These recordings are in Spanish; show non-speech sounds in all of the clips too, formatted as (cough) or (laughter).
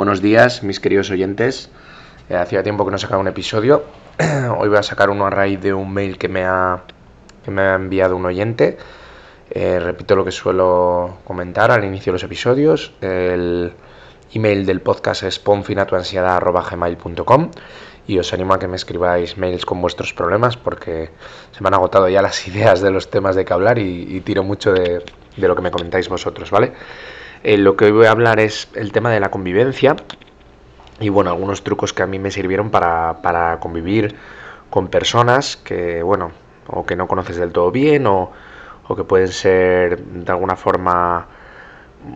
Buenos días, mis queridos oyentes. Eh, hacía tiempo que no sacaba un episodio. (clears throat) Hoy voy a sacar uno a raíz de un mail que me ha, que me ha enviado un oyente. Eh, repito lo que suelo comentar al inicio de los episodios. El email del podcast es ponfinatuansiedad.gmail.com y os animo a que me escribáis mails con vuestros problemas porque se me han agotado ya las (laughs) ideas de los temas de que hablar y, tiro mucho de, de, lo que me comentáis vosotros, ¿vale? Eh, lo que hoy voy a hablar es el tema de la convivencia y bueno, algunos trucos que a mí me sirvieron para, para convivir con personas que, bueno, o que no conoces del todo bien o, o que pueden ser de alguna forma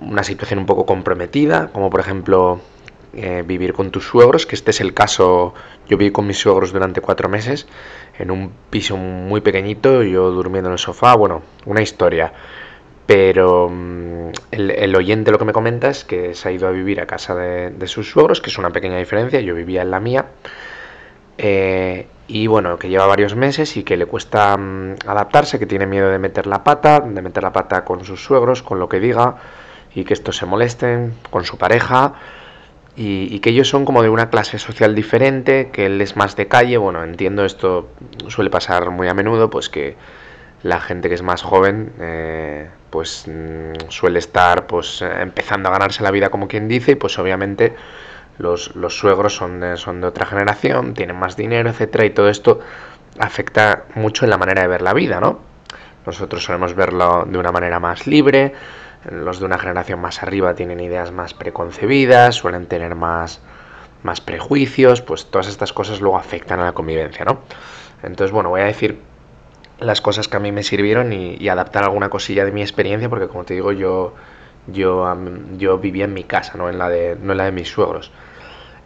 una situación un poco comprometida, como por ejemplo eh, vivir con tus suegros, que este es el caso, yo viví con mis suegros durante cuatro meses en un piso muy pequeñito, yo durmiendo en el sofá, bueno, una historia. Pero mm, el, oyente lo que me comenta es que se ha ido a vivir a casa de, sus suegros, que es una pequeña diferencia, yo vivía en la mía. Eh, y bueno, que lleva varios meses y que le cuesta mm, adaptarse, que tiene miedo de meter la pata, de meter la pata con sus suegros, con lo que diga, y que estos se molesten, con su pareja, y, y, que ellos son como de una clase social diferente, que él es más de calle, bueno, entiendo esto suele pasar muy a menudo, pues que la gente que es más joven eh, pues mm, suele estar pues empezando a ganarse la vida como quien dice y pues obviamente los, los suegros son de, son de otra generación, tienen más dinero, etcétera y todo esto afecta mucho en la manera de ver la vida, ¿no? Nosotros solemos verlo de una manera más libre, los de una generación más arriba tienen ideas más preconcebidas, suelen tener más, más prejuicios, pues todas estas cosas luego afectan a la convivencia, ¿no? Entonces, bueno, voy a decir las cosas que a mí me sirvieron y, adaptar alguna cosilla de mi experiencia, porque como te digo, yo, yo, yo vivía en mi casa, no en la de, no en la de mis suegros.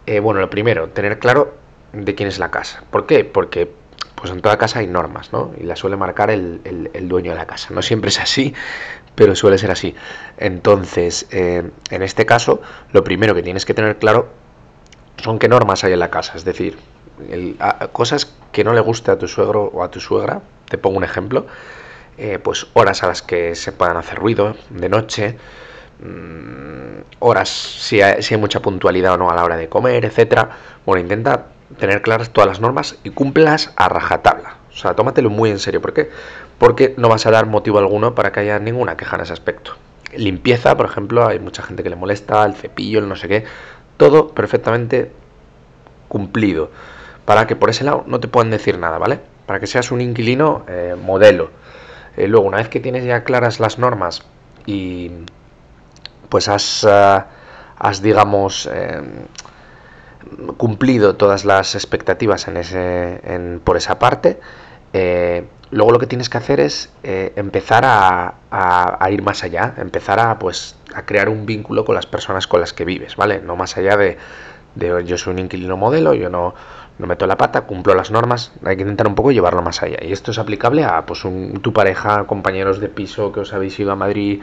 Eh, bueno, lo primero, tener claro de quién es la casa. ¿Por qué? Porque pues en toda casa hay normas, ¿no? Y las suele marcar el, el, dueño de la casa. No siempre es así, pero suele ser así. Entonces, eh, en este caso, lo primero que tienes que tener claro son qué normas hay en la casa. Es decir, cosas que no le guste a tu suegro o a tu suegra, te pongo un ejemplo, eh, pues horas a las que se puedan hacer ruido de noche, mm, horas si hay, si hay, mucha puntualidad o no a la hora de comer, etcétera. Bueno, intenta tener claras todas las normas y cúmplelas a rajatabla. O sea, tómatelo muy en serio. ¿Por qué? Porque no vas a dar motivo alguno para que haya ninguna queja en ese aspecto. Limpieza, por ejemplo, hay mucha gente que le molesta, el cepillo, el no sé qué. Todo perfectamente cumplido para que por ese lado no te puedan decir nada, ¿vale? Para que seas un inquilino eh, modelo. Eh, luego, una vez que tienes ya claras las normas y pues has, eh, has digamos, cumplido todas las expectativas en ese, en, por esa parte, luego lo que tienes que hacer es empezar a, a, ir más allá, empezar a, pues, a crear un vínculo con las personas con las que vives, ¿vale? No más allá de, de yo soy un inquilino modelo, yo no, no meto la pata, cumplo las normas, hay que intentar un poco llevarlo más allá. Y esto es aplicable a pues tu pareja, compañeros de piso que os habéis ido a Madrid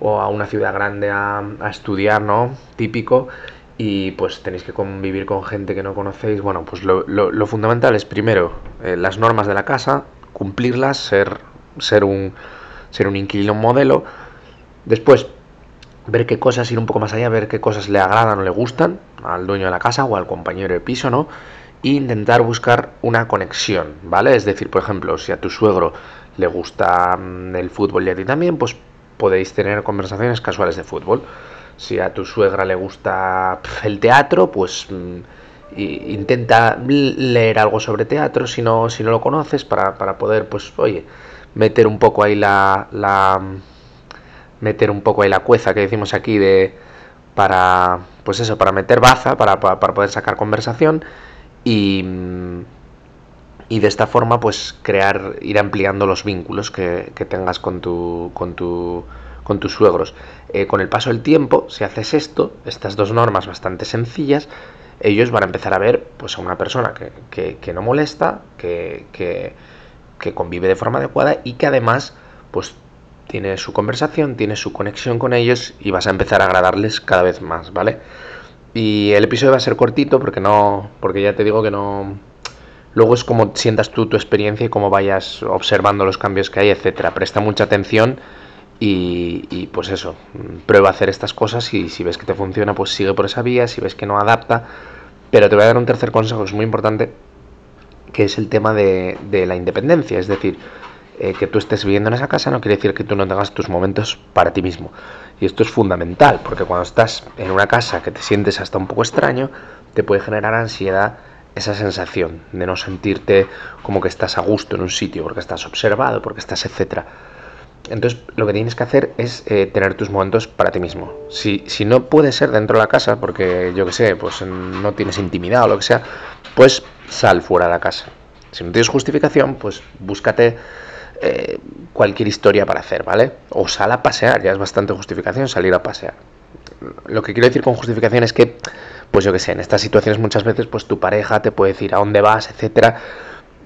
o a una ciudad grande a, estudiar, ¿no? Típico. Y pues tenéis que convivir con gente que no conocéis. Bueno, pues lo, fundamental es primero eh, las normas de la casa, cumplirlas, ser, ser, un, ser un inquilino modelo. Después, ver qué cosas, ir un poco más allá, ver qué cosas le agradan o le gustan al dueño de la casa o al compañero de piso, ¿no? e intentar buscar una conexión, ¿vale? Es decir, por ejemplo, si a tu suegro le gusta mm, el fútbol y a ti también, pues podéis tener conversaciones casuales de fútbol. Si a tu suegra le gusta el teatro, pues mm, intenta leer algo sobre teatro si no, si no lo conoces para, para poder, pues, oye, meter un poco ahí la, la meter un poco ahí la cueza que decimos aquí de para pues eso, para meter baza, para, para, para poder sacar conversación y, y de esta forma pues crear, ir ampliando los vínculos que, tengas con, tu, con, tu, con tus suegros. Eh, con el paso del tiempo, si haces esto, estas dos normas bastante sencillas, ellos van a empezar a ver pues a una persona que, que, no molesta, que, que, convive de forma adecuada y que además pues tiene su conversación, tiene su conexión con ellos y vas a empezar a agradarles cada vez más, ¿vale? Y el episodio va a ser cortito porque no. Porque ya te digo que no. Luego es como sientas tú tu experiencia y cómo vayas observando los cambios que hay, etcétera. Presta mucha atención Y, pues eso, prueba a hacer estas cosas y si ves que te funciona, pues sigue por esa vía, si ves que no adapta. Pero te voy a dar un tercer consejo es muy importante, que es el tema de, la independencia. Es decir, eh, que tú estés viviendo en esa casa no quiere decir que tú no tengas tus momentos para ti mismo. Y esto es fundamental, porque cuando estás en una casa que te sientes hasta un poco extraño, te puede generar ansiedad esa sensación de no sentirte como que estás a gusto en un sitio, porque estás observado, porque estás etcétera. Entonces, lo que tienes que hacer es eh, tener tus momentos para ti mismo. Si, si no puede ser dentro de la casa, porque yo que sé, pues no tienes intimidad o lo que sea, pues sal fuera de la casa. Si no tienes justificación, pues búscate eh, cualquier historia para hacer, ¿vale? O sal a pasear, ya es bastante justificación salir a pasear. Lo que quiero decir con justificación es que, pues yo que sé, en estas situaciones muchas veces, pues tu pareja te puede decir a dónde vas, etcétera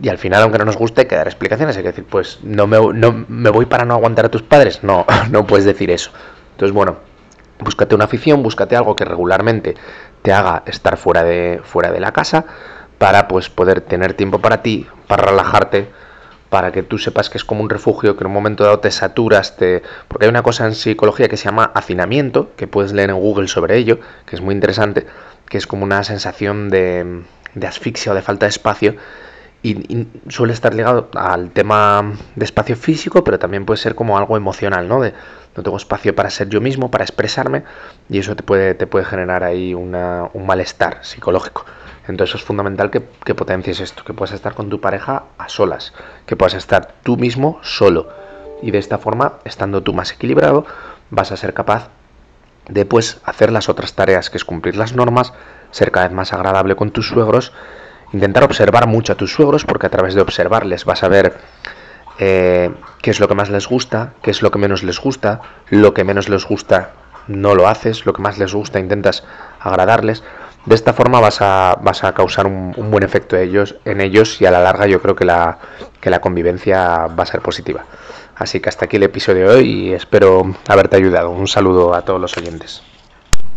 y al final, aunque no nos guste, hay que dar explicaciones. Hay que decir, pues no me, no me voy para no aguantar a tus padres. No, (laughs) no puedes decir eso. Entonces, bueno, búscate una afición, búscate algo que regularmente te haga estar fuera de, fuera de la casa para pues poder tener tiempo para ti, para relajarte, para que tú sepas que es como un refugio, que en un momento dado te saturas, te... porque hay una cosa en psicología que se llama hacinamiento, que puedes leer en Google sobre ello, que es muy interesante, que es como una sensación de, de asfixia o de falta de espacio, y, suele estar ligado al tema de espacio físico, pero también puede ser como algo emocional, ¿no? De no tengo espacio para ser yo mismo, para expresarme, y eso te puede, te puede generar ahí una, un malestar psicológico. Entonces es fundamental que, potencies esto, que puedas estar con tu pareja a solas, que puedas estar tú mismo solo. Y de esta forma, estando tú más equilibrado, vas a ser capaz de pues hacer las otras tareas, que es cumplir las normas, ser cada vez más agradable con tus suegros intentar observar mucho a tus suegros, porque a través de observarles vas a ver eh, qué es lo que más les gusta, qué es lo que menos les gusta, lo que menos les gusta no lo haces, lo que más les gusta intentas agradarles. De esta forma vas a, vas a causar un, buen efecto ellos, en ellos y a la larga yo creo que la, que la convivencia va a ser positiva. Así que hasta aquí el episodio de hoy y espero haberte ayudado. Un saludo a todos los oyentes.